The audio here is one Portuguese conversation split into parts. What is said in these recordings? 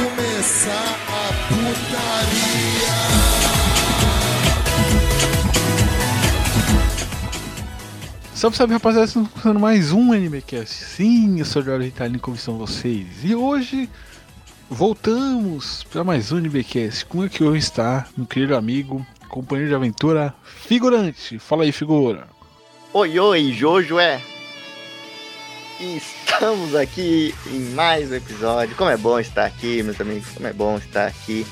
começar a putaria. Salve, salve rapaziada, estamos começando mais um AnimeCast. Sim, eu sou o Jorge Italino, como estão vocês? E hoje voltamos para mais um AnimeCast. Como é que hoje está meu querido amigo, companheiro de aventura, Figurante? Fala aí, figura. Oi, oi, Jojo é. Estamos aqui em mais um episódio. Como é bom estar aqui, meus amigos. Como é bom estar aqui.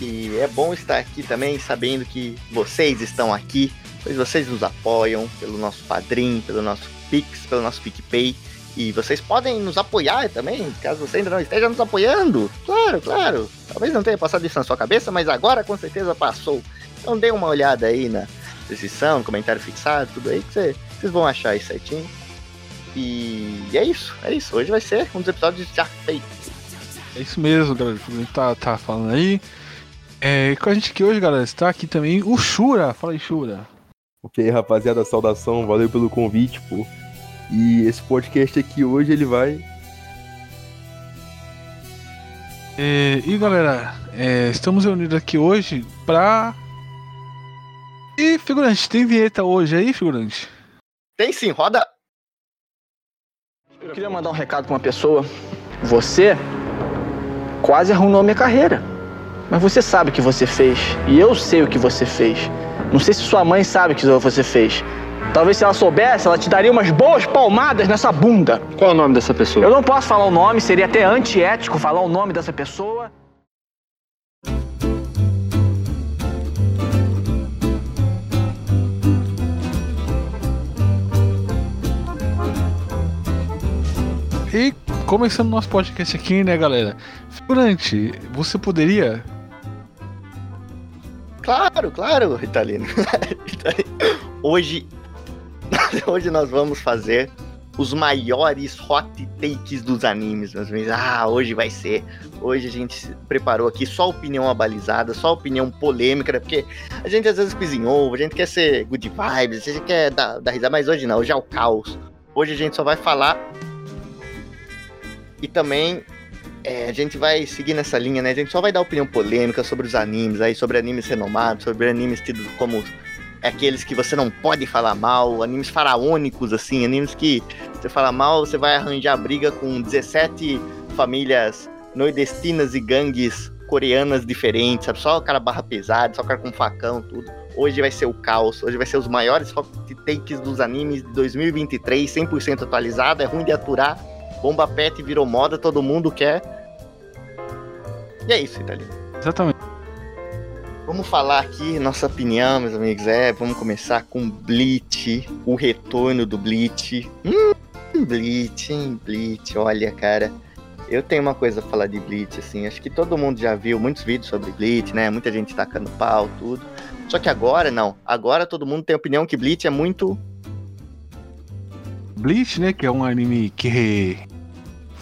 E é bom estar aqui também sabendo que vocês estão aqui, pois vocês nos apoiam pelo nosso Padrim, pelo nosso Pix, pelo nosso PicPay. E vocês podem nos apoiar também, caso você ainda não esteja nos apoiando. Claro, claro. Talvez não tenha passado isso na sua cabeça, mas agora com certeza passou. Então dê uma olhada aí na descrição, comentário fixado, tudo aí que cê- vocês vão achar aí certinho. E, e é isso, é isso. Hoje vai ser um dos episódios já feitos. É isso mesmo, galera. O Figurante tá, tá falando aí. É, com a gente aqui hoje, galera, está aqui também o Shura. Fala aí, Shura. Ok, rapaziada, saudação, valeu pelo convite, pô. E esse podcast aqui hoje ele vai. É, e galera, é, estamos reunidos aqui hoje pra. E figurante, tem vinheta hoje aí, figurante? Tem sim, roda. Eu queria mandar um recado pra uma pessoa. Você quase arruinou minha carreira. Mas você sabe o que você fez. E eu sei o que você fez. Não sei se sua mãe sabe o que você fez. Talvez se ela soubesse, ela te daria umas boas palmadas nessa bunda. Qual é o nome dessa pessoa? Eu não posso falar o nome, seria até antiético falar o nome dessa pessoa. E começando nosso podcast aqui, né, galera? Figurante, você poderia. Claro, claro. Ritalino. Hoje, hoje nós vamos fazer os maiores hot takes dos animes, meus amigos. Ah, hoje vai ser. Hoje a gente preparou aqui só opinião abalizada, só opinião polêmica, né? Porque a gente às vezes cozinhou, a gente quer ser good vibes, a gente quer dar, dar risada, mas hoje não, hoje é o caos. Hoje a gente só vai falar. E também é, a gente vai seguir nessa linha, né? A gente só vai dar opinião polêmica sobre os animes aí, sobre animes renomados, sobre animes tidos como aqueles que você não pode falar mal, animes faraônicos, assim, animes que você fala mal, você vai arranjar briga com 17 famílias nordestinas e gangues coreanas diferentes, sabe? Só o cara barra pesada, só o cara com facão, tudo. Hoje vai ser o caos, hoje vai ser os maiores hot takes dos animes de 2023, 100% atualizado, é ruim de aturar. Bomba Pet virou moda, todo mundo quer. E é isso, Italiano. Exatamente. Vamos falar aqui nossa opinião, meus amigos. É, vamos começar com Bleach, o retorno do Bleach. Hum, Bleach, hein, Bleach. Olha, cara, eu tenho uma coisa a falar de Bleach, assim. Acho que todo mundo já viu muitos vídeos sobre Bleach, né? Muita gente tacando pau, tudo. Só que agora, não. Agora todo mundo tem a opinião que Bleach é muito. Bleach, né, que é um anime que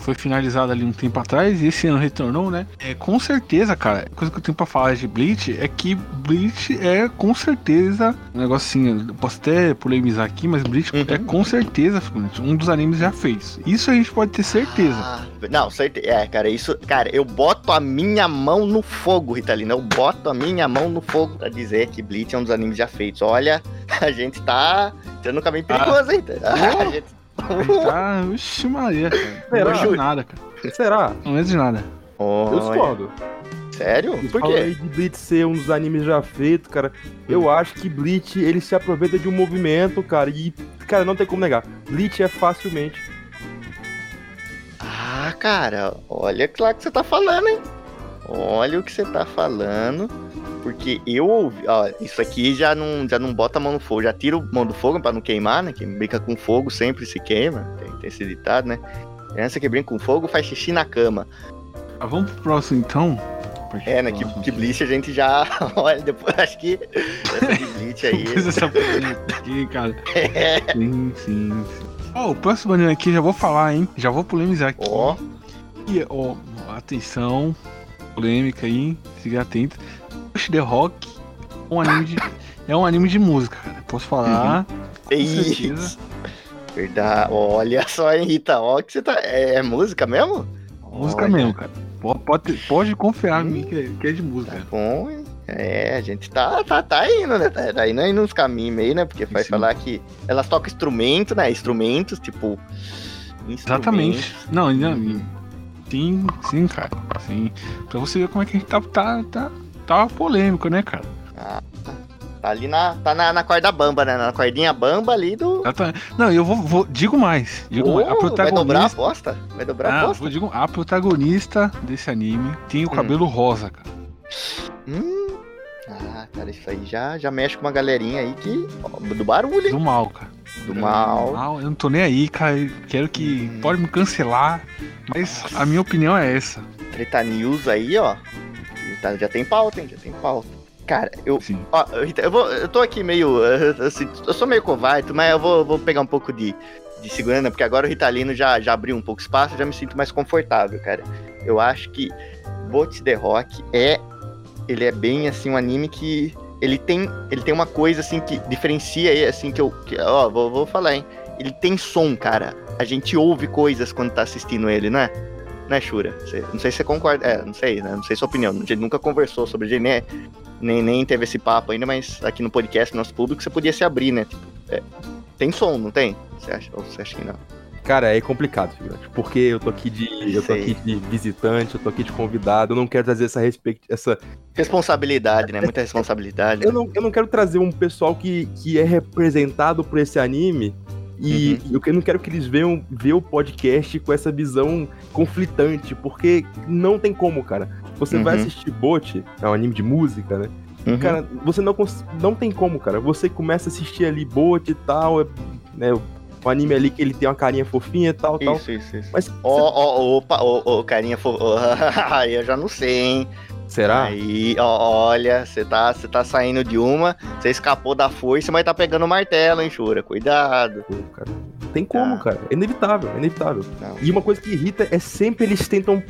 foi finalizado ali um tempo atrás e esse ano retornou, né? É, com certeza, cara, a coisa que eu tenho pra falar de Bleach é que Bleach é com certeza um negócio assim, posso até polemizar aqui, mas Bleach Uhum. é com certeza um dos animes já feitos. Isso a gente pode ter certeza. Ah, não, certeza. É, cara, isso. Cara, eu boto a minha mão no fogo, Ritalina. Eu boto a minha mão no fogo pra dizer que Bleach é um dos animes já feitos. Olha, a gente tá tendo um caminho perigoso, hein? A gente- A gente tá. Vixe, Maria, cara. Não Será? lembro de nada, cara. Será? Não de nada. Eu Olha, discordo. Sério? Por quê? aí de Bleach ser um dos animes já feitos, cara. Eu acho que Bleach, ele se aproveita de um movimento, cara. E, cara, não tem como negar. Bleach é facilmente. Ah, cara, olha lá que você tá falando, hein? Olha o que você tá falando. Porque eu ouvi. Ó, isso aqui já não, já não bota a mão no fogo. Já tira a mão do fogo pra não queimar, né? Quem brinca com fogo sempre se queima. Tem, tem esse ditado, né? Criança que brinca com fogo faz xixi na cama. Ah, vamos pro próximo então. É, né? Que, que Bleach a gente já. Olha, depois acho que. Essa de Bleach aí. Dessa polêmica aqui, cara. é. Sim, sim, sim. Ó, o próximo anime aqui já vou falar, hein? Já vou polemizar aqui. Ó. E, ó, atenção, polêmica aí, fique atento. Push the Rock um anime de, é um anime de música, cara. Posso falar? Certeza. Isso. Verdade. Olha só, hein, Rita. Ó, que você tá. É, é música mesmo? Música Olha. mesmo, cara. Pode, pode, confiar em mim que, é- que é de música. Tá bom, hein? É, a gente tá, tá, tá indo, né? Tá, tá indo aí nos caminhos meio, né? Porque vai Sim. falar que elas tocam instrumento, né? Instrumentos, tipo. Exatamente. instrumentos. Não, não, sim, sim, cara. Sim. Pra você ver como é que a gente tá, tá, tá, tá polêmico, né, cara? Tá ali na. Tá na, na corda bamba, né? Na cordinha bamba ali do. Não, eu vou, vou- digo mais. Digo mais. A Oh, vai dobrar a protagonista. aposta? Vai dobrar a Ah, aposta? vou digo, a protagonista desse anime tem o Hum. cabelo rosa, cara. Hum. Ah, cara, isso aí já, já mexe com uma galerinha aí que. ó, do barulho, hein? Do mal, cara. Do mal. Mal, eu não tô nem aí, cara. eu Quero que. Hum. Pode me cancelar. Mas a minha opinião é essa. Treta News aí, ó. Tá- Já tem pauta, hein? Já tem pauta. Cara, eu. Sim. Ó, Rita, eu, vou, eu tô aqui meio. eh, Assim, eu sou meio covarde, mas eu vou, vou pegar um pouco de, de segurança, porque agora o Ritalino já, já abriu um pouco espaço, eu já me sinto mais confortável, cara. Eu acho que Bots The Rock é. Ele é bem assim, um anime que. Ele tem, ele tem uma coisa assim que diferencia ele, assim, que eu. Que, ó, vou, vou falar, hein? Ele tem som, cara. A gente ouve coisas quando tá assistindo ele, né? Né, Shura? Você- não sei se você concorda. É, não sei, né? Não sei sua opinião. A gente nunca conversou sobre ele, né? nem, nem teve esse papo ainda, mas aqui no podcast, no nosso público, você podia se abrir, né? Tipo, é, tem som, não tem? Você acha, ou você acha que não? Cara, é complicado, figurante. Porque eu tô aqui de. Eu tô aqui de visitante, eu tô aqui de convidado, eu não quero trazer essa respeito. Essa. Responsabilidade, né? Muita responsabilidade. Eu não, eu não quero trazer um pessoal que, que é representado por esse anime. E Uhum. eu não quero que eles vejam ver o podcast com essa visão conflitante, porque não tem como, cara. Você vai Uhum. assistir Bot, é um anime de música, né? Uhum. Cara, você não, não tem como, cara. Você começa a assistir ali Bot e tal, é, né? O anime ali que ele tem uma carinha fofinha e tal, tal. Isso, isso, isso. Mas Ó, ó, opa, ó, ó, carinha. Fo... ó, Aí eu já não sei, hein? será? Aí, ó, olha, você tá, tá saindo de uma, você escapou da foice, mas tá pegando o martelo, hein, Shura? Cuidado. Pô, cara, tem como, Ah. cara. É inevitável, é inevitável. Não. E uma coisa que irrita é sempre eles tentam.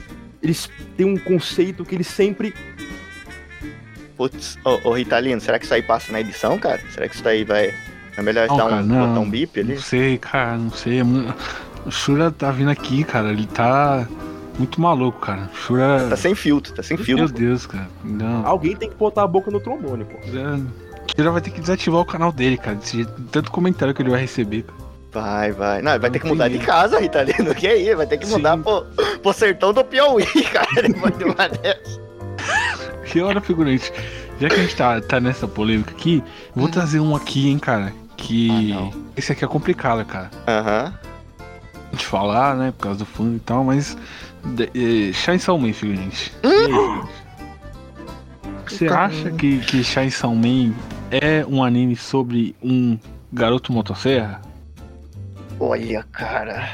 Eles têm um conceito que eles sempre. Putz, ô, ô Ritalino, será que isso aí passa na edição, cara? Será que isso daí vai. É melhor Não, dar cara, um, não. botar um bip ali? Não sei, cara, não sei. é O Shura tá vindo aqui, cara. Ele tá muito maluco, cara. O Shura. Tá sem filtro, tá sem Meu filtro. Deus, cara. Não. Alguém tem que botar a boca no trombone, pô. É, O Shura vai ter que desativar o canal dele, cara. Desse jeito, tanto comentário que ele vai receber. cara. Vai, vai. Não, vai ter que mudar de casa, Ritalino. Que aí? Vai ter que Sim. mudar pro, pro sertão do Piauí, cara. Depois de uma dessa. Que hora, figurante. Já que a gente tá, tá nessa polêmica aqui, eu vou trazer um aqui, hein, cara. Que. Ah. Esse aqui é complicado, cara. Aham. De falar, né? Por causa do fundo e tal, mas. de- eh, Chainsaw Man. E aí, figurante? Você acha que, que Chainsaw Man é um anime sobre um garoto motosserra? Olha, cara.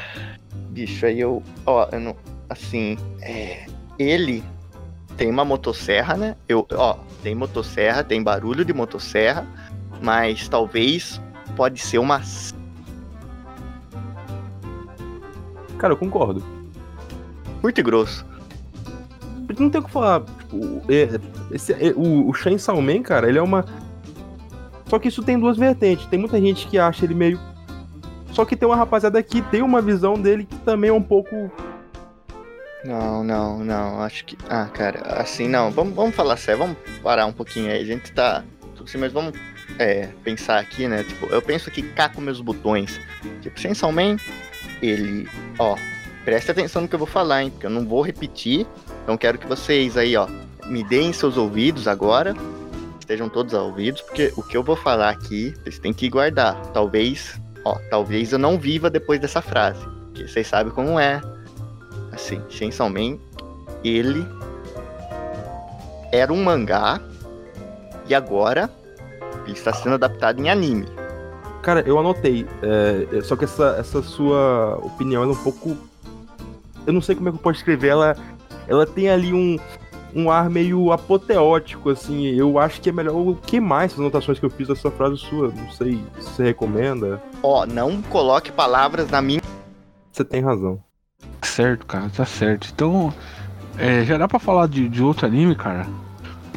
Bicho, aí eu. Ó, eu não. Assim, é. Ele tem uma motosserra, né? Eu, ó, tem motosserra, tem barulho de motosserra, mas talvez pode ser uma. Cara, eu concordo. Curto e grosso. Não tem o que falar. Tipo, é- esse- é- o, o Chainsaw Man, cara, ele é uma. Só que isso tem duas vertentes. Tem muita gente que acha ele meio. Só que tem uma rapaziada que tem uma visão dele que também é um pouco. Não, não, não. Acho que. Ah, cara, assim não. Vamos, vamos falar sério, vamos parar um pouquinho aí. A gente tá. Assim, mas vamos é, pensar aqui, né? Tipo, eu penso que cá com meus botões. Tipo, Chainsaw Man, ele. Ó, preste atenção no que eu vou falar, hein? Porque eu não vou repetir. Então quero que vocês aí, ó, me deem seus ouvidos agora. Estejam todos ouvidos, porque o que eu vou falar aqui, vocês têm que guardar. Talvez, ó, talvez eu não viva depois dessa frase. Porque vocês sabem como é. Assim, Chainsaw Man, ele era um mangá e agora ele está sendo adaptado em anime. Cara, eu anotei. é, só que essa, essa sua opinião ela é um pouco. Eu não sei como é que eu posso escrever. Ela, ela tem ali um, um ar meio apoteótico, assim. Eu acho que é melhor eu queimar essas anotações que eu fiz dessa frase sua. Não sei se você recomenda. Ó, não coloque palavras na minha. Você tem razão. Certo, cara, tá certo. Então, é, já dá pra falar de, de outro anime, cara?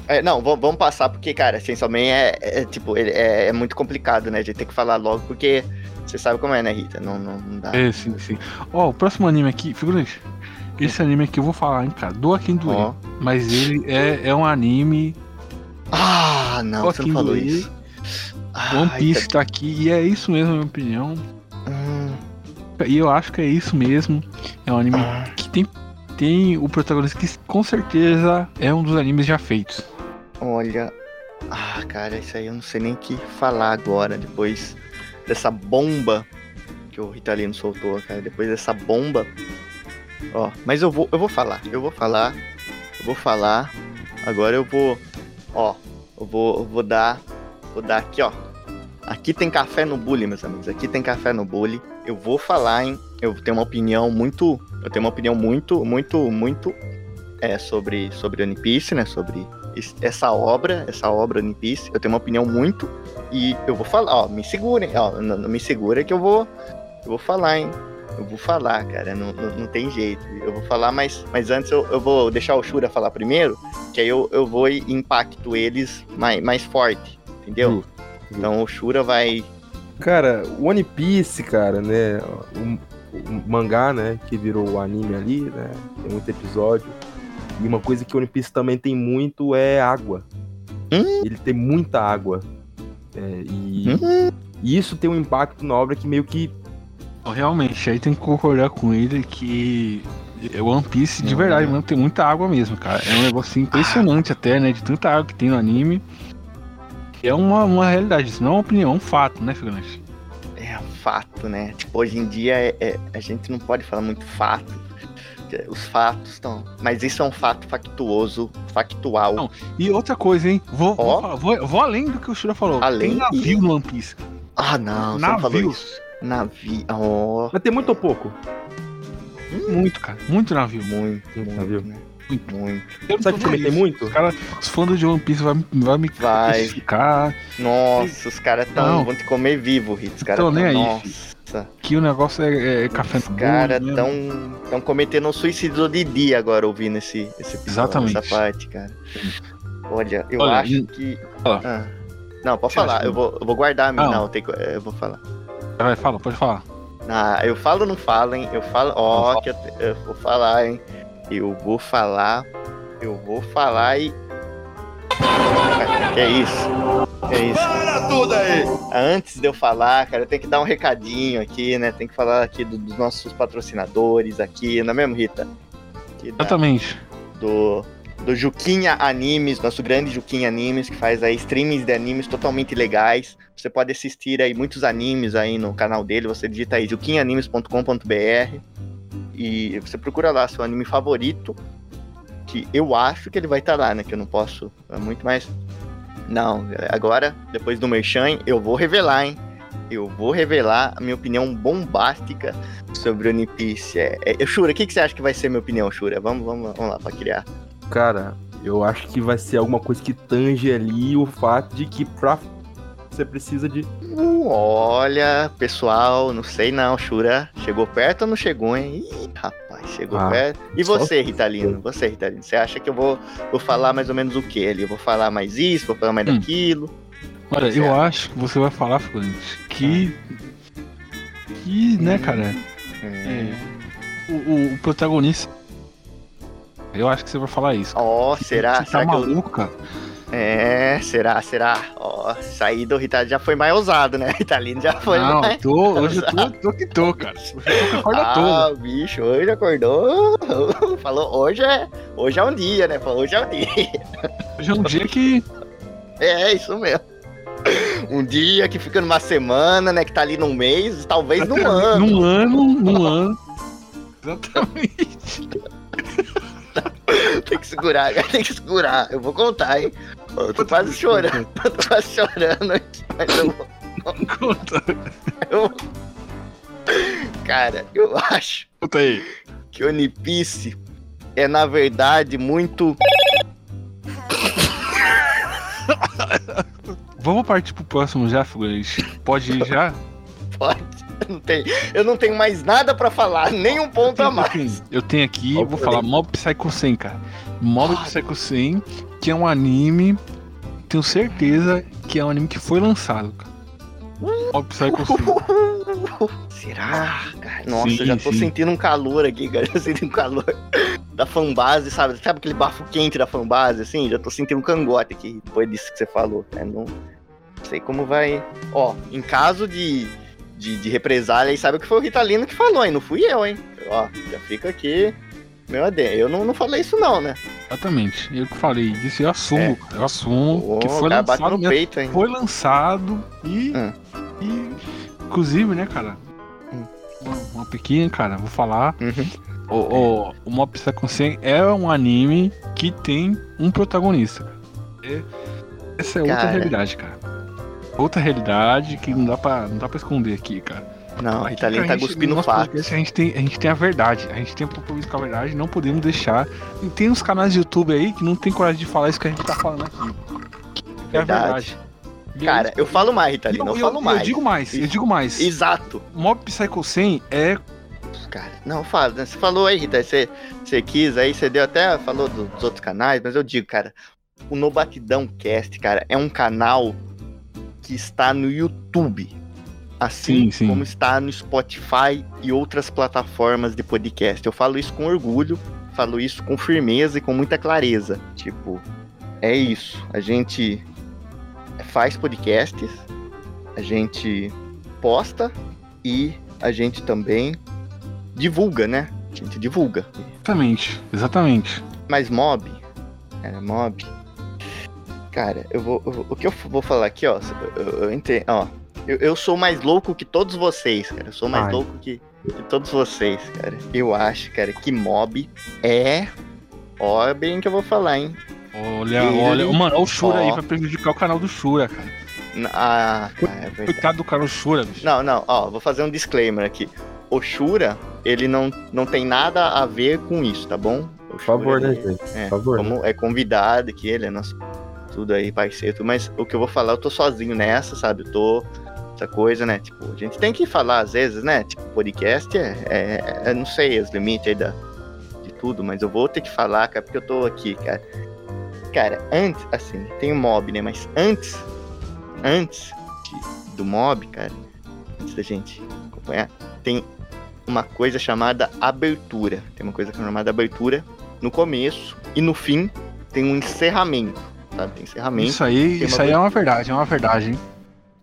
É, não, vamos, passar porque, cara, Chainsaw Man é, é, tipo, ele é, é muito complicado, né? A gente tem que falar logo porque você sabe como é, né, Rita? Não, não, não dá. É, sim, sim. Ó, o próximo anime aqui, figurante. esse anime aqui eu vou falar, hein, cara. Doa quem doer. Ó. Mas ele é, é um anime. Ah, não, você Fucking não falou doer. isso. One Ai, Piece tá aqui e é isso mesmo, na minha opinião. tá- hum, E eu acho que é isso mesmo. É um anime Ah. que tem, tem o protagonista que com certeza é um dos animes já feitos. Olha. Ah, cara, isso aí eu não sei nem o que falar agora, depois dessa bomba que o Ritalino soltou, cara. Depois dessa bomba. Ó, mas eu vou, eu vou falar, eu vou falar, eu vou falar. Agora eu vou, ó, eu vou, eu vou dar, vou dar aqui, ó. Aqui tem café no bully, meus amigos. Aqui tem café no bully. Eu vou falar, hein? Eu tenho uma opinião muito, eu tenho uma opinião muito, muito, muito é sobre sobre One Piece, né? Sobre essa obra, essa obra One Piece. Eu tenho uma opinião muito e eu vou falar, ó, me segurem, ó, não, não me segura que eu vou, eu vou falar, hein? Eu vou falar, cara, não, não, não tem jeito. Eu vou falar, mas, mas antes eu, eu vou deixar o Shura falar primeiro, que aí eu, eu vou e impacto eles mais, mais forte, entendeu? Então o Shura vai. Cara, o One Piece, cara, né? O, o mangá, né? Que virou o anime ali, né? Tem muito episódio. E uma coisa que o One Piece também tem muito é água. Hum? Ele tem muita água. É, e, Hum? e isso tem um impacto na obra que meio que. Realmente, aí tem que concordar com ele que é One Piece de verdade, mano, tem muita água mesmo, cara. É um negócio impressionante até, né? De tanta água que tem no anime. É uma, uma realidade, isso não é uma opinião, é um fato, né, Figurante? É um fato, né? Tipo, hoje em dia é- é- a gente não pode falar muito fato. Porque Os fatos estão. Mas isso é um fato factuoso, factual. Não, E outra coisa, hein? Vou, vou, Ó. falar- vou, vou além do que o Shura falou. Além? Tem navio no One Piece. Ah, não, você não falou Navios. isso. Navio. Oh, Mas tem muito ou pouco? Muito, cara. Muito navio. muito, Muito muito, navio. né? Muito. Muito. Sabe que também tem muito? Os, cara, os fãs de One Piece vai, vai me Vai. crucificar. Nossa, os caras vão te comer vivo, Ritz. Os caras Tô nem aí, Nossa, Que o negócio é, é café os caras bolo, né? tão, cometendo um suicídio de dia agora ouvindo esse, esse episódio, Exatamente. essa parte, cara. Olha, eu Olha, acho e- que. Fala. Ah. Não, pode Você falar. que- Eu vou, eu vou guardar a minha. Não. Não, tem, eu vou falar. Vai, fala, pode falar. Ah, eu falo ou não falo, hein? Eu falo. Ó, que eu, te- eu vou falar, hein? Eu vou falar. Eu vou falar e. Que é isso? Que é isso? Tudo aí! Antes de eu falar, cara, eu tenho que dar um recadinho aqui, né? Tem que falar aqui do- dos nossos patrocinadores aqui, não é mesmo, Rita? Aqui da- Exatamente. do, do Juquinha Animes, nosso grande Juquinha Animes, que faz aí streamings de animes totalmente legais. Você pode assistir aí muitos animes aí no canal dele, você digita aí juquinhaanimes.com.br e você procura lá seu anime favorito, que eu acho que ele vai estar lá, né? Que eu não posso, é muito mais... Não, agora, depois do Merchan, eu vou revelar, hein? Eu vou revelar a minha opinião bombástica sobre One Piece. É, é, Shura, o que, que você acha que vai ser minha opinião, Shura? Vamos, vamos, vamos lá pra criar. Cara, eu acho que vai ser alguma coisa que tange ali o fato de que pra você precisa de. Uh, olha, pessoal, não sei não, Shura. Chegou perto ou não chegou, hein? Ih, rapaz, chegou Ah, perto. E você, Ritalino? Você, Ritalino, você acha que eu vou, vou falar mais ou menos o que ali? Eu vou falar mais isso, vou falar mais Hum. daquilo. Olha, eu acho que você vai falar, Figurante, que. Que, né, Hum. cara? Hum. O, o- o protagonista. Eu acho que você vai falar isso. Ó, será? Você tá será que eu... maluco, cara? É, será, será? Ó, sair do Ritalino já foi mais ousado, né? Ritalino já foi não, mais... tô, hoje eu tô, tô que tô, cara. Hoje eu tô com a corda toda. Ah, bicho, hoje acordou. Falou, hoje é, hoje é um dia, né? Falou, hoje é um dia. Hoje é um dia que. É, isso mesmo. Um dia que fica numa semana, né? Que tá ali num mês, talvez num ano. Num ano, num ano. Exatamente. Tem que segurar, tem que segurar. Eu vou contar, hein? Eu tô quase chorando, eu tô quase chorando aqui, mas eu vou. Conta, eu- Cara, eu acho conta aí. que o One Piece é, na verdade, muito. Vamos partir pro próximo já, Figurante? Pode ir já? Pode. Eu não tenho, eu não tenho mais nada pra falar, nem um ponto a mais. Eu tenho aqui, Ó, vou falar Mob Psycho 100, cara. Mob Ah. Psycho 100, que é um anime, tenho certeza que é um anime que foi lançado, cara. Mob Psycho 5. Será? Cara, nossa, Sim, eu já tô sim. sentindo um calor aqui, cara. Já sentindo um calor da fanbase, sabe? Sabe aquele bafo quente da fanbase, assim? Já tô sentindo um cangote aqui depois disso que você falou. Cara. Não sei como vai. Ó, em caso de, de, de represália, aí sabe que foi o Ritalino que falou, hein? Não fui eu, hein? Ó, já fica aqui. Meu adendo. Eu não, não falei isso, não, né? Exatamente. Eu que falei disso, eu assumo. cara, Eu assumo Ô, que foi lançado no peito, hein? Foi lançado e. Hum. e inclusive, né, cara? Hum. Uma, uma pequena, cara, vou falar. Uhum. O, o, o Mob Psycho 100 é um anime que tem um protagonista. É- essa é outra Cara. realidade, cara. Outra realidade que não dá pra, não dá pra esconder aqui, cara. Não, o Aqui Ritalino a tá cuspindo no podcast, A gente, tem, a gente tem a verdade. A gente tem um compromisso com a verdade. Não podemos deixar. E tem uns canais de YouTube aí que não tem coragem de falar isso que a gente tá falando aqui. É a Verdade. verdade. Cara, eu falo mais, Ritalino. Eu, eu, falo eu, mais. eu digo mais, eu digo mais. Exato. Mob Psycho 100 é Cara, não, fala. né? Você falou aí, Rita, você, você quis aí, você deu até, falou do- dos outros canais, mas eu digo, cara, o No Batidão Cast, cara, é um canal que está no YouTube. Assim Sim, sim. como está no Spotify e outras plataformas de podcast. Eu falo isso com orgulho, falo isso com firmeza e com muita clareza. Tipo, é isso. A gente faz podcasts, a gente posta e a gente também divulga, né? A gente divulga. exatamente, exatamente. Mas mob, cara, mob. Cara, eu vou. eu- o que eu vou falar aqui, ó. Eu, eu entendo, ó. Eu, eu sou mais louco que todos vocês, cara. Eu sou mais Ai. louco que, que todos vocês, cara. Eu acho, cara, que mob é. Ó, bem que eu vou falar, hein? Olha, Ele- olha. Mano, olha o Shura aí Ó. vai prejudicar o canal do Shura, cara. Ah, cara, é verdade. Coitado do canal Shura, bicho. Não, não, ó, vou fazer um disclaimer aqui. O Shura, ele não, não tem nada a ver com isso, tá bom? Por favor, né, gente? É, Por favor. como é convidado aqui, ele é nosso tudo aí, parceiro. Mas o que eu vou falar, eu tô sozinho nessa, sabe? Eu tô. Essa coisa, né? Tipo, a gente tem que falar às vezes, né? Tipo, podcast é. é, é- não sei os limites aí da, de tudo, mas eu vou ter que falar, cara, porque eu tô aqui, cara. Cara, antes, assim, tem o mob, né? Mas antes. Antes de- do mob, cara, antes da gente acompanhar, tem uma coisa chamada abertura. Tem uma coisa chamada abertura no começo e no fim tem um encerramento, sabe? Encerramento. Isso aí, isso aí é uma verdade, é uma verdade, hein?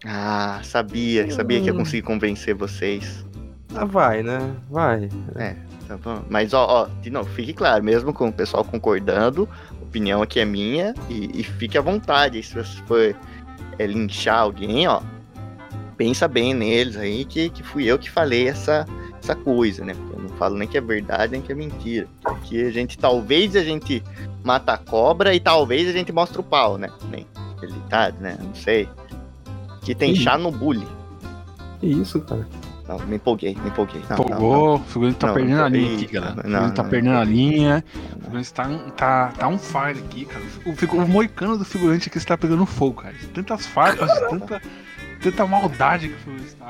Ah, sabia, sabia que ia conseguir convencer vocês. Ah, vai, né? Vai. Tá bom? Mas ó, ó, de novo, fique claro, mesmo com o pessoal concordando, a opinião aqui é minha e, e fique à vontade. aí Se você for é, linchar alguém, ó, pensa bem neles aí que, que fui eu que falei essa, essa coisa, né? Porque eu não falo nem que é verdade nem que é mentira. Aqui a gente, talvez a gente mata a cobra e talvez a gente mostra o pau, né? Nem ele tá, né? Não sei. Que tem Ih. chá no bullying. Que isso, cara. Não, me empolguei, me empolguei. Não, não, não. Empolgou, o figurino tá Não, perdendo não a linha aqui, galera. O figurino tá não, perdendo não. a linha. O figurante tá, tá, tá um fire aqui, cara. O, figu- o moicano do figurante aqui está pegando fogo, cara. Tantas farpas, tanta, tanta maldade que o figurante está.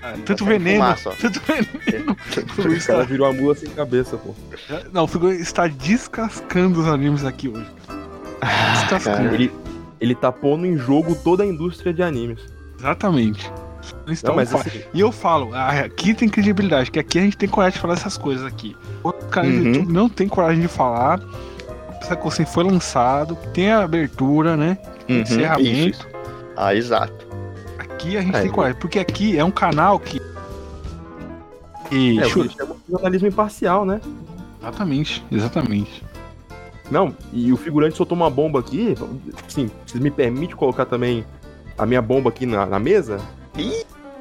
tá- tanto saindo veneno, fumaça, tanto veneno. O virou a mula sem cabeça, pô. não, o está descascando os animes aqui hoje. Descascando. cara. Ele, ele tá pondo em jogo toda a indústria de animes. Exatamente. Estão Não, mas fa- assim, E eu falo, ah, aqui tem credibilidade, que aqui a gente tem coragem de falar essas coisas aqui. O cara do Uhum. YouTube não tem coragem de falar. Essa coisa foi lançado, tem a abertura, né? Tem Uhum, encerramento. isso. Ah, exato. Aqui a gente É, tem coragem, porque aqui é um canal que. E, é, chamam de jornalismo imparcial, né? exatamente, exatamente. Não, e o figurante soltou uma bomba aqui. Sim, vocês me permitem colocar também a minha bomba aqui na, na mesa?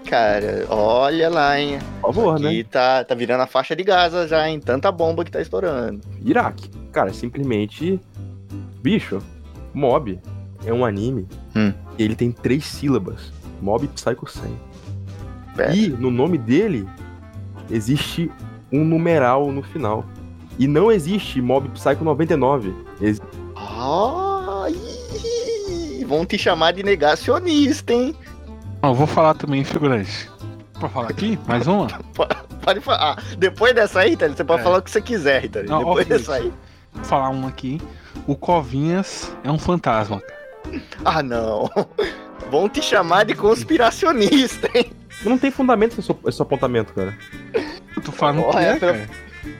Cara, olha lá, hein? Por favor, né? Aqui tá, tá virando a faixa de Gaza já, hein? Tanta bomba que tá estourando. Iraque. Cara, simplesmente. Bicho, Mob é um anime. Hum. E ele tem três sílabas: Mob Psycho 100. Pera. E no nome dele existe um numeral no final. E não existe Mob Psycho 99. Ex- Ai, vão te chamar de negacionista, hein? Eu vou falar também, figurante. Pra falar aqui? Mais uma? Pode falar. Ah, depois dessa aí, Rita, você pode É. falar o que você quiser, Rita. Não, Depois ó, dessa aí. Vou falar uma aqui. O Covinhas é um fantasma. Ah, não. Vão te chamar de conspiracionista, hein? Não tem fundamento esse, esse apontamento, cara. Eu tô falando que é, pelo- cara.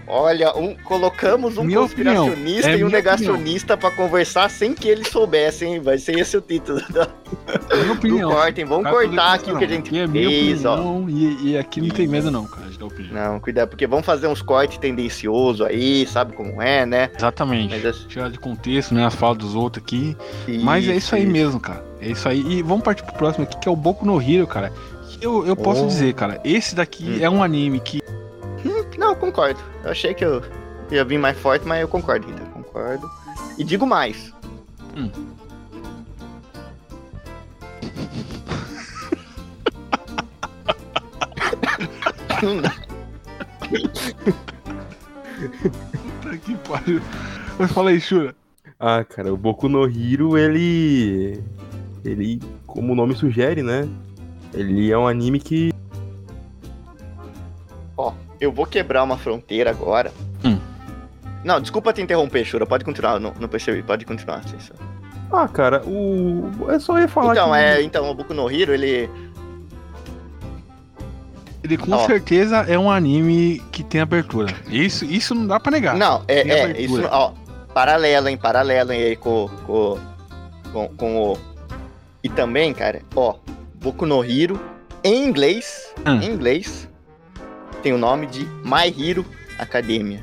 Olha, um, colocamos um Minha conspiracionista É e um negacionista pra conversar sem que eles soubessem. Vai ser esse o título do, Minha do opinião. corte, hein? Vamos tudo cortar aqui, o que a gente Aqui é fez, ó. e, e aqui não tem medo não, cara, de dar opinião. Não, cuidado, porque vamos fazer uns cortes tendenciosos aí, sabe como é, né? Exatamente. Assim- Tirar de contexto, né, as falas dos outros aqui. Mas é isso aí isso. mesmo, cara. É isso aí. E vamos partir pro próximo aqui, que é o Boku no Hero, cara. Eu, eu posso Oh. dizer, cara, esse daqui Hum. é um anime que Não, eu concordo. Eu achei que eu ia vir mais forte, mas eu concordo, Rita. Concordo. E digo mais. Hum. Não dá. Puta que pariu. Mas fala aí, Shura. Ah, cara, o Boku no Hero, ele. Ele, como o nome sugere, né? Ele é um anime que. Eu vou quebrar uma fronteira agora. Hum. Não, desculpa te interromper, Shura. Pode continuar, eu não, não percebi. Pode continuar. sim, sim. Ah, cara, o. É só ia falar Então, que. é, então, o Boku no Hero, ele. Ele com Ó. certeza é um anime que tem abertura. Isso, isso não dá pra negar. Não, é, tem é abertura. isso, ó, paralelo, hein, paralelo hein, aí com, com, com, com o... E também, cara, ó, Boku no Hero, em inglês, Hum. em inglês, tem o nome de My Hero Academia.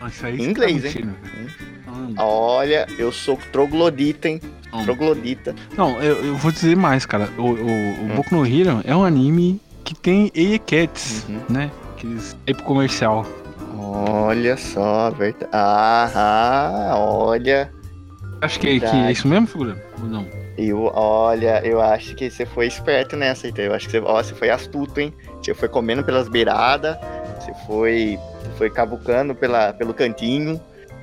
Aí Em você inglês, tá hein? cara. Hum. Olha, eu sou troglodita, hein, Hum. troglodita. Não, eu, eu vou dizer mais, cara. O, o, o Hum. Boku no Hero é um anime que tem Eikets, Uhum. né? Aqueles é pro comercial. Olha só, verdade. Ah, olha, Acho que, que Verdade. é isso mesmo, figura? Ou não? eu, olha, eu acho que você foi esperto nessa, então. Eu acho que você, ó, você foi astuto, hein? Você foi comendo pelas beiradas, você foi, você foi cavucando pela, pelo cantinho,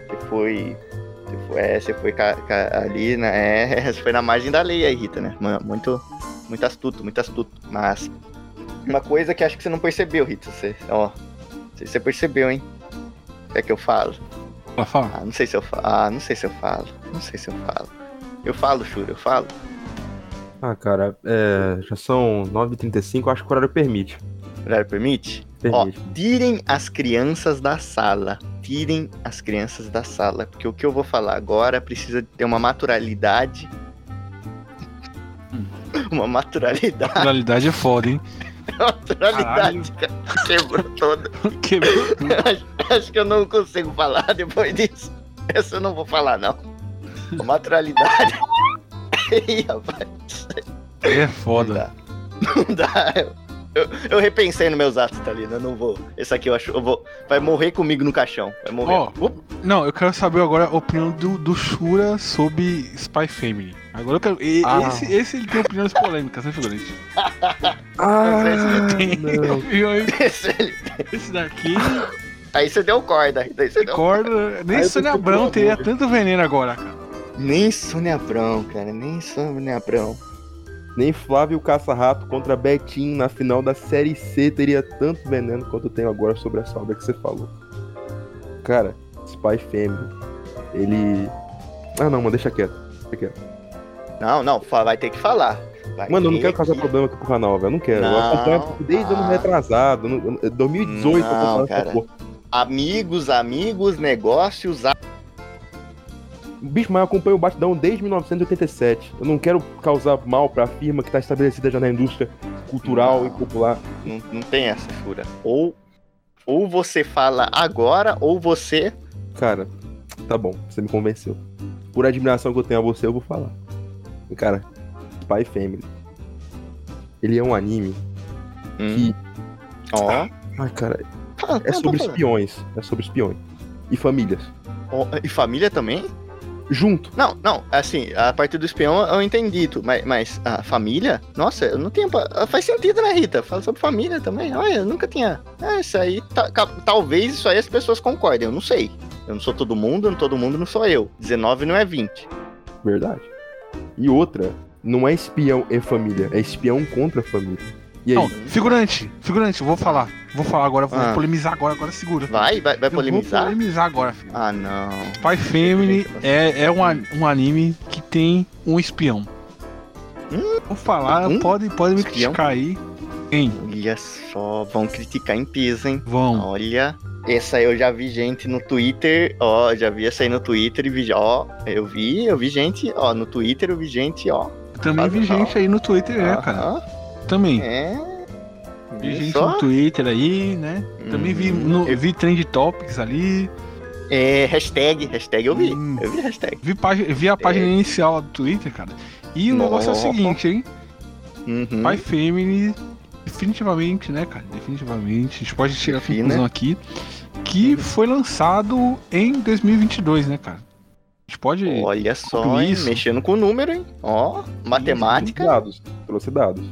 você foi, você foi, é, você foi ca- ca- ali, né? É, você foi na margem da lei aí, Rita, né? Muito, muito astuto, muito astuto. Mas uma coisa que acho que você não percebeu, Rita, você, ó, não sei se você percebeu, hein? É que eu falo. Fala, fala. Ah, não sei se eu falo. Ah, não sei se eu falo. Não sei se eu falo. Eu falo, Shura, eu falo. Ah, cara, é, já são 9h35, acho que o horário permite. Horário permite? Ó, Permite. tirem as crianças da sala. Tirem as crianças da sala. Porque o que eu vou falar agora precisa ter uma naturalidade. Hum. uma naturalidade. Naturalidade é foda, hein? naturalidade, cara. Quebrou toda. Quebrou. acho, acho que eu não consigo falar depois disso. Essa eu não vou falar, não. Uma naturalidade. Ih, rapaz. É Não foda. dá. Não dá. Eu, eu, repensei nos meus atos, Thalina. Eu não vou. Esse aqui eu acho. Eu vou, vai morrer comigo no caixão. Vai morrer. Up. Não, eu quero saber agora a opinião do, do Shura sobre Spy Family. Agora eu quero. e- Ah. Esse, esse ele tem opiniões polêmicas, né, figurante? Ah, Tem não. opiniões. Esse, ele- Esse daqui, aí você deu corda. Daí você deu... corda. Nem Aí Sônia Abrão teria tanto veneno agora, cara. Nem Sônia Abrão, cara. Nem Sônia Abrão. Nem Flávio Caça-Rato contra Betinho na final da Série C teria tanto veneno quanto eu tenho agora sobre essa obra que você falou. Cara, Spy Family, ele... Ah não, mano, deixa quieto. Deixa quieto. Não, não. Vai ter que falar. Vai Mano, eu não quero causar que- problema aqui pro canal, velho. Eu não quero. eu Não, acompanho desde ano ah. retrasado. no- no- 2018 eu Não, acompanho essa cara. Amigos, amigos, negócios. a- Bicho, mas eu acompanho o Batidão desde 1987. Eu não quero causar mal pra firma que tá estabelecida já na indústria cultural Não. e popular. Não, não tem essa, Fura. Ou, ou você fala agora, ou você. Cara, tá bom, você me convenceu. Por admiração que eu tenho a você, eu vou falar. Cara, Spy Family. Ele é um anime que. Ó. Ai, cara, Fala, é sobre espiões. É sobre espiões. E famílias. Ó, E família também? Junto. Não, não, assim, a parte do espião eu entendi, tu, mas, mas a família? Nossa, eu não tenho. pa- Faz sentido, né, Rita? Fala sobre família também. Olha, eu nunca tinha. É, isso aí. ca- talvez isso aí as pessoas concordem, eu não sei. Eu não sou todo mundo, todo mundo não sou eu. 19 não é 20. Verdade. E outra, não é espião e família, é espião contra a família. Não, figurante, figurante, vou falar. Vou falar agora, vou Ah. polemizar agora, agora segura. Vai, vai, vai Eu Vou polemizar? polemizar agora, filho. Ah, não. Spy Family é, é um, um anime que tem um espião. Vou falar, Hum? pode, pode me Espião? criticar aí. Quem? Olha só, vão criticar em peso, hein? Vão. Olha, essa aí eu já vi gente no Twitter, ó, já vi essa aí no Twitter e vi, ó, eu vi, eu vi gente, ó, no Twitter eu vi gente, ó. Também vi gente aí no Twitter, né, cara? Também. É. Vi gente só? no Twitter aí, né? Também vi, Uhum. no, Eu- vi trend topics ali. É, hashtag, hashtag eu vi. Hum. Eu vi hashtag. Vi, página, vi a página inicial do Twitter, cara. E o negócio é o Nossa. seguinte, hein? Uhum. Pai Family, definitivamente, né, cara? Definitivamente. A gente pode chegar à conclusão aqui que foi lançado em 2022, né, cara? A gente pode. Olha só, hein? mexendo com o número, hein? Ó, matemática. Dados. Trouxe dados.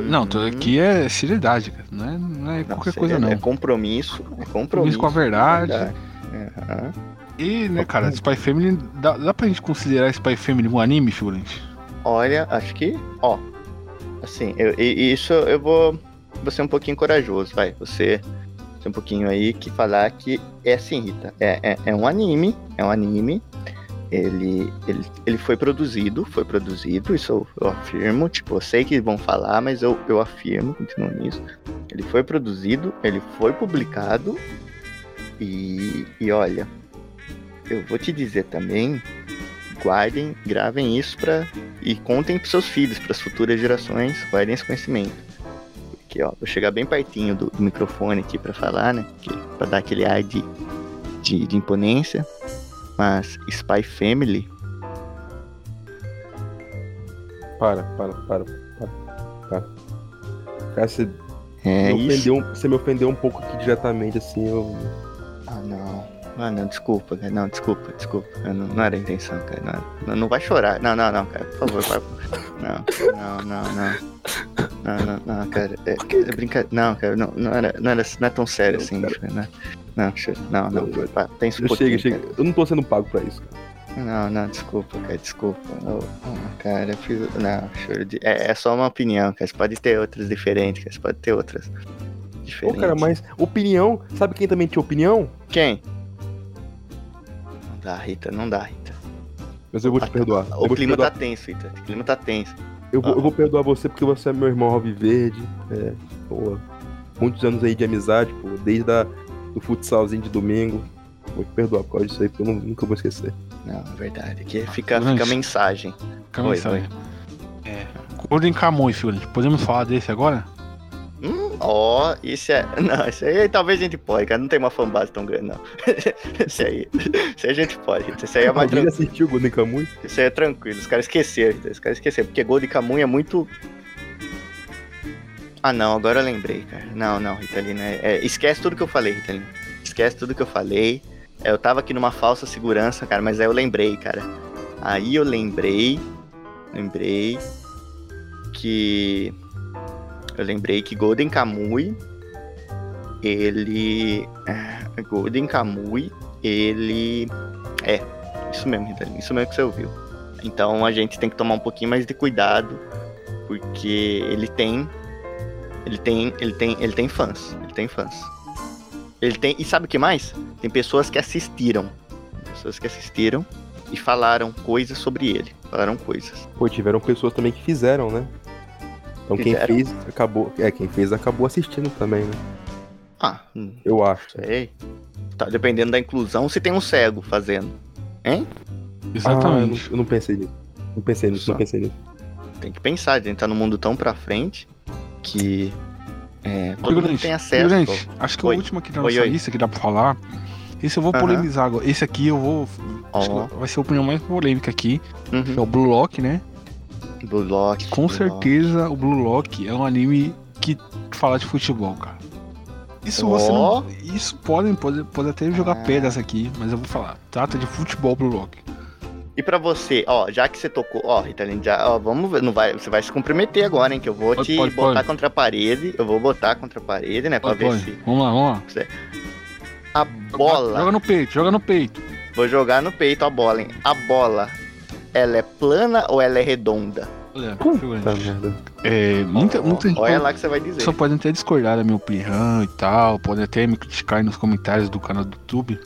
Não, tudo Uhum. aqui é seriedade, cara. Não é, não é Não, qualquer coisa, não. É compromisso. É compromisso. Compromisso com a verdade. Aham. E, né, cara, Spy Family. Dá, dá pra gente considerar Spy Family um anime, figurante? Olha, acho que, ó, assim, eu, e- isso eu vou, vou ser um pouquinho corajoso, vai, você ser um pouquinho aí que falar que é assim, Rita, é, é, é um anime, é um anime, ele, ele, ele foi produzido, foi produzido, isso eu, eu afirmo, tipo, eu sei que vão falar, mas eu, eu afirmo, continuo nisso, ele foi produzido, ele foi publicado, e, e olha, eu vou te dizer também, guardem, gravem isso pra, e contem pros seus filhos, pras futuras gerações, guardem esse conhecimento. Porque, ó, vou chegar bem pertinho do, do microfone aqui pra falar, né? Pra dar aquele ar de, de, de imponência. Mas Spy Family, Para, para, para, para, para. Cara, você, é me ofendeu, você me ofendeu um pouco aqui diretamente, assim, eu. Ah, não. Ah, não, desculpa, cara. Não, desculpa, desculpa. Não, não era a intenção, cara. Não, não, não vai chorar. Não, não, não, cara. Por favor, vai. Não, não, não, não. Não, não, não, cara. É, é brincadeira. Não, cara, não, não, era, não, era, não é tão sério Não, assim. cara. cara, Não, não, não, não. Não, pá, Pensa um chega, chega. Eu não tô sendo pago pra isso, cara. Não, não, desculpa, cara, desculpa. Oh, cara, eu fiz. Não, choro de... é, é só uma opinião, cara. Você pode ter outras diferentes, cara. Você pode ter outras Ô, diferentes. cara, mas opinião, sabe quem também tinha opinião? Quem? Não dá, Rita, não dá, Rita. Mas eu vou te perdoar. Eu O clima perdoar. tá tenso, Rita. O clima tá tenso. Eu vou, eu vou perdoar você porque você é meu irmão Alviverde. É, pô, muitos anos aí de amizade, pô, desde a, do futsalzinho de domingo. Vou te perdoar por causa disso aí, porque eu não- nunca vou esquecer. Não, é verdade. Aqui fica, Grande. fica a mensagem. Calma Oi, aí, sabe? É. Golden Kamuy. Podemos falar desse agora? Ó, esse é. Não, esse aí talvez a gente pode, cara. Não tem uma fanbase tão grande, não. esse aí. Esse aí a gente pode. Esse aí é mais tranquilo. assistiu o Golden Kamuy? Esse aí é tranquilo. Os caras esqueceram. Os caras esqueceram. Porque Gold Kamun é muito. Ah, não, agora eu lembrei, cara. Não, não, Ritalina. É, é, esquece tudo que eu falei, Ritalina. Esquece tudo que eu falei. É, Eu tava aqui numa falsa segurança, cara, mas aí eu lembrei, cara. Aí eu lembrei. Lembrei. Que. Eu lembrei que Golden Kamui. Ele. é, Golden Kamui. Ele. É. Isso mesmo, Ritalina. Isso mesmo que você ouviu. Então a gente tem que tomar um pouquinho mais de cuidado. Porque ele tem. Ele tem. Ele tem. Ele tem fãs. Ele tem fãs. Ele tem. E sabe o que mais? Tem pessoas que assistiram. Pessoas que assistiram e falaram coisas sobre ele. Falaram coisas. Pô, tiveram pessoas também que fizeram, né? Então Fizeram? quem fez acabou. É, quem fez acabou assistindo também, né? Ah, não Eu acho. sei. Tá dependendo da inclusão, se tem um cego fazendo. Hein? Ah, eu, Exatamente. não, eu não pensei nisso. Não pensei nisso, Só. não pensei nisso. Tem que pensar, a gente tá num mundo tão pra frente que. É, todo mundo Figurante, tem acesso. figurante, acho que Oi. o último aqui da Oi, nossa oi. lista que dá pra falar. Esse eu vou Aham. polemizar agora. Esse aqui eu vou. que vai ser a opinião mais polêmica aqui. Que Uhum. é o Blue Lock, né? Blue Lock. Com Blue certeza o Blue Lock é um anime que fala de futebol, cara. Isso você Ó. não. Isso podem, pode, pode até jogar Ah. pedras aqui, mas eu vou falar. Trata de futebol Blue Lock. E pra você, ó, já que você tocou, ó, Ritalino, já, ó, vamos ver, não vai, você vai se comprometer agora, hein, que eu vou Pode, te pode, botar pode. contra a parede, eu vou botar contra a parede, né, pra Pode, ver se Vamos lá, vamos lá. a bola, Joga no peito, joga no peito. vou jogar no peito a bola, hein, a bola, ela é plana ou ela é redonda? Olha, Puta merda. É, muita, muita gente Olha pode- lá que você vai dizer. Só podem até discordar da minha opinião e tal, podem até me criticar aí nos comentários do canal do YouTube.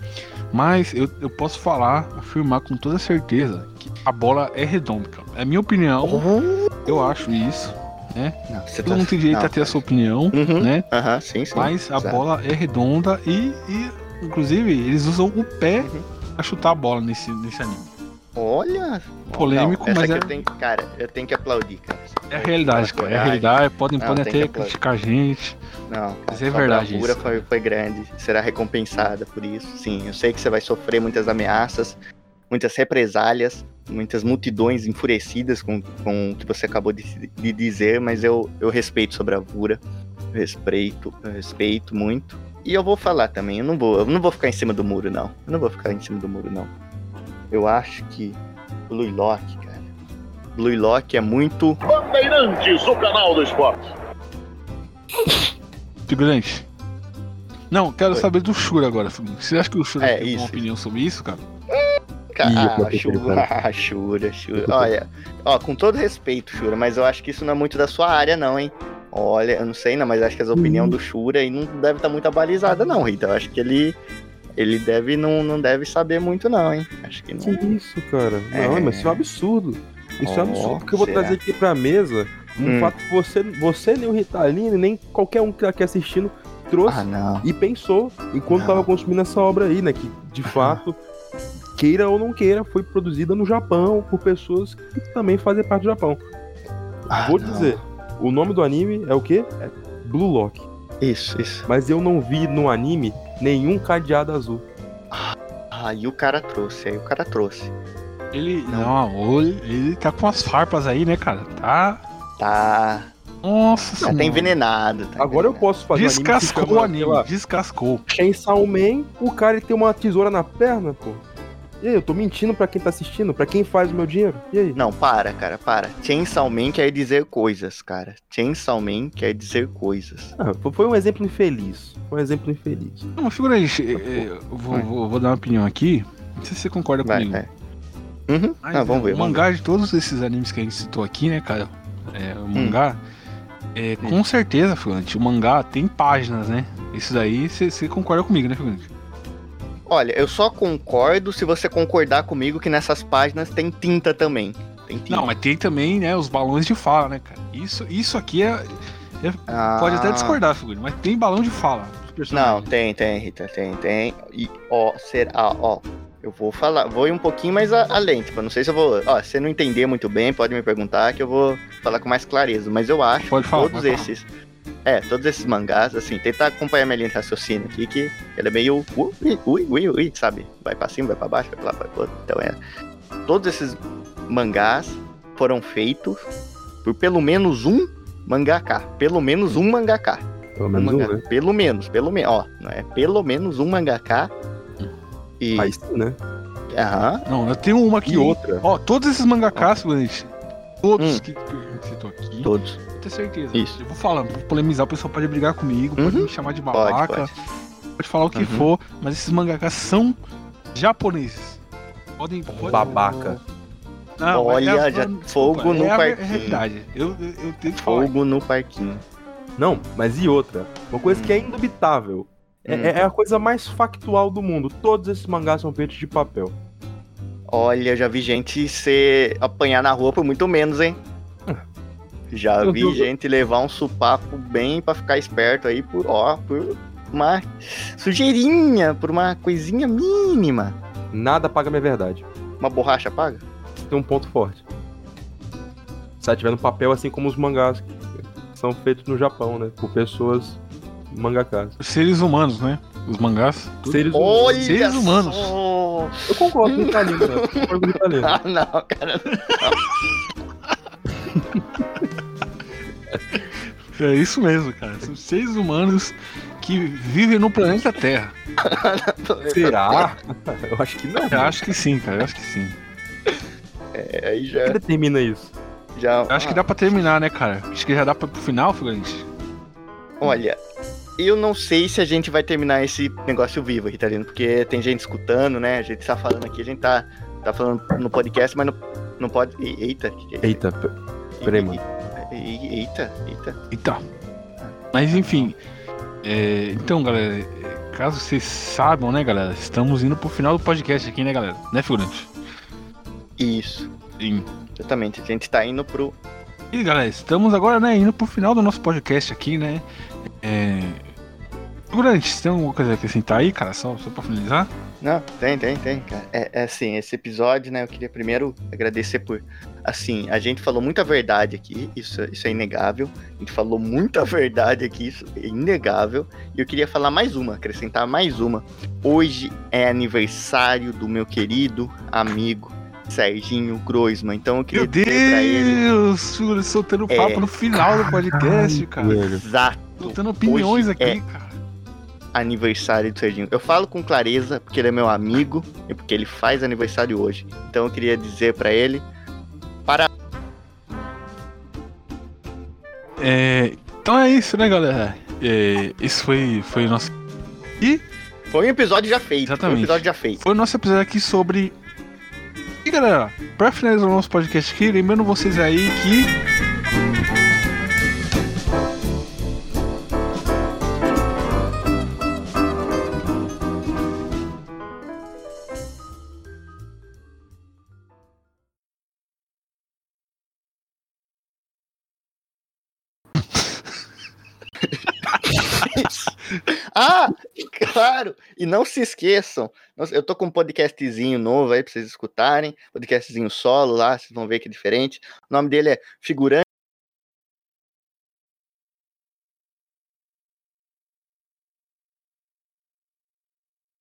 Mas eu, eu posso falar, afirmar com toda certeza que a bola é redonda, cara. É a minha opinião, eu acho isso. Não, você Todo mundo tem direito não. a ter a sua opinião, Uhum. né? Aham, sim, sim. Mas a Exato. bola é redonda e, e, inclusive, eles usam o pé Uhum. pra chutar a bola nesse, nesse anime. Olha. Polêmico, Não, mas é- eu tenho, cara, eu tenho que aplaudir, cara. É a realidade, cara. É a realidade. Podem, Não, podem até criticar a gente. Não, Mas é verdade bravura isso. Foi, foi grande, será recompensada por isso. Sim, eu sei que você vai sofrer muitas ameaças, muitas represálias, muitas multidões enfurecidas com, com o que você acabou de, de dizer, mas eu, eu respeito sua bravura, respeito, eu respeito muito. E eu vou falar também, eu não vou, eu não vou ficar em cima do muro, não. Eu não vou ficar em cima do muro, não. Eu acho que Blue Lock, cara. Blue Lock é muito. Bandeirantes, o canal do esporte. Figurante. Não, quero Oi. saber do Shura agora, Figurante. Você acha que o Shura É, tem isso, uma opinião sobre isso, cara? Ca- Ih, eu Ah, Shura, Shura, Shura. Olha, ó, com todo respeito, Shura, mas eu acho que isso não é muito da sua área, não, hein? Olha, eu não sei, não, mas acho que as opiniões do Shura aí não deve estar muito abalizada, não, Rita. Eu acho que ele. Ele deve não, não deve saber muito, não, hein? Acho que Que não. isso, cara? É. Não, mas isso é um absurdo. Isso é um absurdo, porque eu vou será? trazer aqui pra mesa um Hum. fato que você, você nem o Ritalino, nem qualquer um que tá aqui assistindo trouxe Ah, e pensou enquanto Não. tava consumindo essa obra aí, né? Que de fato, queira ou não queira, foi produzida no Japão por pessoas que também fazem parte do Japão. Ah, Vou não. dizer, o nome do anime é o quê? É Blue Lock. Isso, isso. Mas eu não vi no anime nenhum cadeado azul. Aí o cara trouxe, aí o cara trouxe. Ele. Não, ele, ele tá com as farpas aí, né, cara? Tá. Tá. Nossa Já senhora. tá envenenado. Tá Agora eu envenenado. posso fazer um Descascou o anime, descascou. Chainsaw Man, o cara ele tem uma tesoura na perna, pô. E aí, eu tô mentindo pra quem tá assistindo? Pra quem faz o meu dinheiro? E aí? Não, para, cara, para. Chainsaw Man quer dizer coisas, cara. Chainsaw Man quer dizer coisas. Ah, foi- um exemplo infeliz. Foi um exemplo infeliz. Não, figurante, é, é, eu vou, vou, vou dar uma opinião aqui. Não sei se você concorda Vai, comigo. vai. Uhum. Mas, Ah, vamos ver. O mangá de todos esses animes que a gente citou aqui, né, cara? É, o mangá. é, com certeza, Figurante, o mangá tem páginas, né? Isso daí você você concorda comigo, né, Figurante? Olha, eu só concordo se você concordar comigo que nessas páginas tem tinta também. Tem tinta. Não, mas tem também, né, os balões de fala, né, cara? Isso, isso aqui é. Ah, Pode até discordar, Figurante, mas tem balão de fala. Não, tem, tem, Rita, tem, tem. E, ó, será, ó. Eu vou falar, vou ir um pouquinho mais a- além, tipo, não sei se eu vou. Ó, se você não entender muito bem, pode me perguntar que eu vou falar com mais clareza. Mas eu acho Pode que falar, todos pode falar. É, todos esses mangás, assim, tentar acompanhar minha linha de raciocínio aqui, que ele é meio. Ui, ui, ui, ui, sabe? Vai pra cima, vai pra baixo, vai pra lá, vai pro outro. Então é. Todos esses mangás foram feitos por pelo menos um mangaka. Pelo menos um mangaka. Pelo menos um, mangá. né? Pelo menos, pelo menos, ó, não é pelo menos um mangaka. E Aí sim, né? aham, Não, eu tenho uma aqui. E outra. Ó, todos esses mangakas, Figurante, todos Hum. que, que citou aqui, todos. Eu tenho certeza. Isso. Eu vou falar, vou polemizar, o pessoal pode brigar comigo, pode Uhum. me chamar de Pode, babaca, pode. pode falar o que Uhum. for, mas esses mangakas são japoneses. Podem. podem- Babaca. Não, Olha, é a- já- desculpa, fogo no é a, parquinho. É a realidade. Eu, eu, eu tenho que falar. Fogo no parquinho. Não, mas e outra? Uma coisa que é indubitável. É, Hum. é a coisa mais factual do mundo. Todos esses mangás são feitos de papel. Olha, já vi gente se apanhar na rua por muito menos, hein? Já Meu vi Deus. gente levar um supapo bem pra ficar esperto aí por, ó, por uma sujeirinha, por uma coisinha mínima. Nada paga minha verdade. Uma borracha paga? Tem um ponto forte. Se ela tiver no papel, assim como os mangás que são feitos no Japão, né? Por pessoas mangakas. Seres humanos, né? Os mangás. tudo- Seres Olha seres humanos. só! Eu concordo com o italiano, né? Eu concordo com o. Ah, não, cara. É isso mesmo, cara. São seres humanos que vivem no planeta Terra. Será? Eu acho que não. Eu acho que sim, cara. Eu acho que sim. É, aí já. determina isso? já Eu acho que dá pra terminar, né, cara? Acho que já dá pra, pro final, figurante. Olha, eu não sei se a gente vai terminar esse negócio vivo, Ritalino, porque tem gente escutando, né? A gente tá falando aqui, a gente tá, tá falando no podcast, mas não, não pode. Eita, que que é? Eita, peraí, mano. Eita, eita. Então. Mas enfim. é, então, galera, caso vocês saibam, né, galera? Estamos indo pro final do podcast aqui, né, galera? Né, figurante? Isso, Sim. exatamente. A gente tá indo pro. E galera, estamos agora, né, indo pro final do nosso podcast aqui, né? É. Você tem alguma coisa a acrescentar aí, cara? Só, só pra finalizar? Não, tem, tem, tem, cara. É, é assim, esse episódio, né? Eu queria primeiro agradecer por. Assim, a gente falou muita verdade aqui, isso, isso é inegável. A gente falou muita verdade aqui, isso é inegável. E eu queria falar mais uma, acrescentar mais uma. Hoje é aniversário do meu querido amigo Serginho Groisman. Então eu queria Meu dizer pra ele. Deus! Juro, soltando É. papo no final do podcast, cara. Exato. Soltando opiniões Hoje aqui, é cara. Aniversário do Serginho. Eu falo com clareza porque ele é meu amigo e porque ele faz aniversário hoje. Então eu queria dizer pra ele, É, então é isso, né, galera? É, esse foi, foi o nosso. E foi um episódio já feito. Foi um Exatamente. episódio já feito. foi o nosso episódio aqui sobre. E galera, pra finalizar o nosso podcast aqui, lembrando vocês aí que. Ah, claro! E não se esqueçam, eu tô com um podcastzinho novo aí pra vocês escutarem, podcastzinho solo lá, vocês vão ver que é diferente. O nome dele é Figurante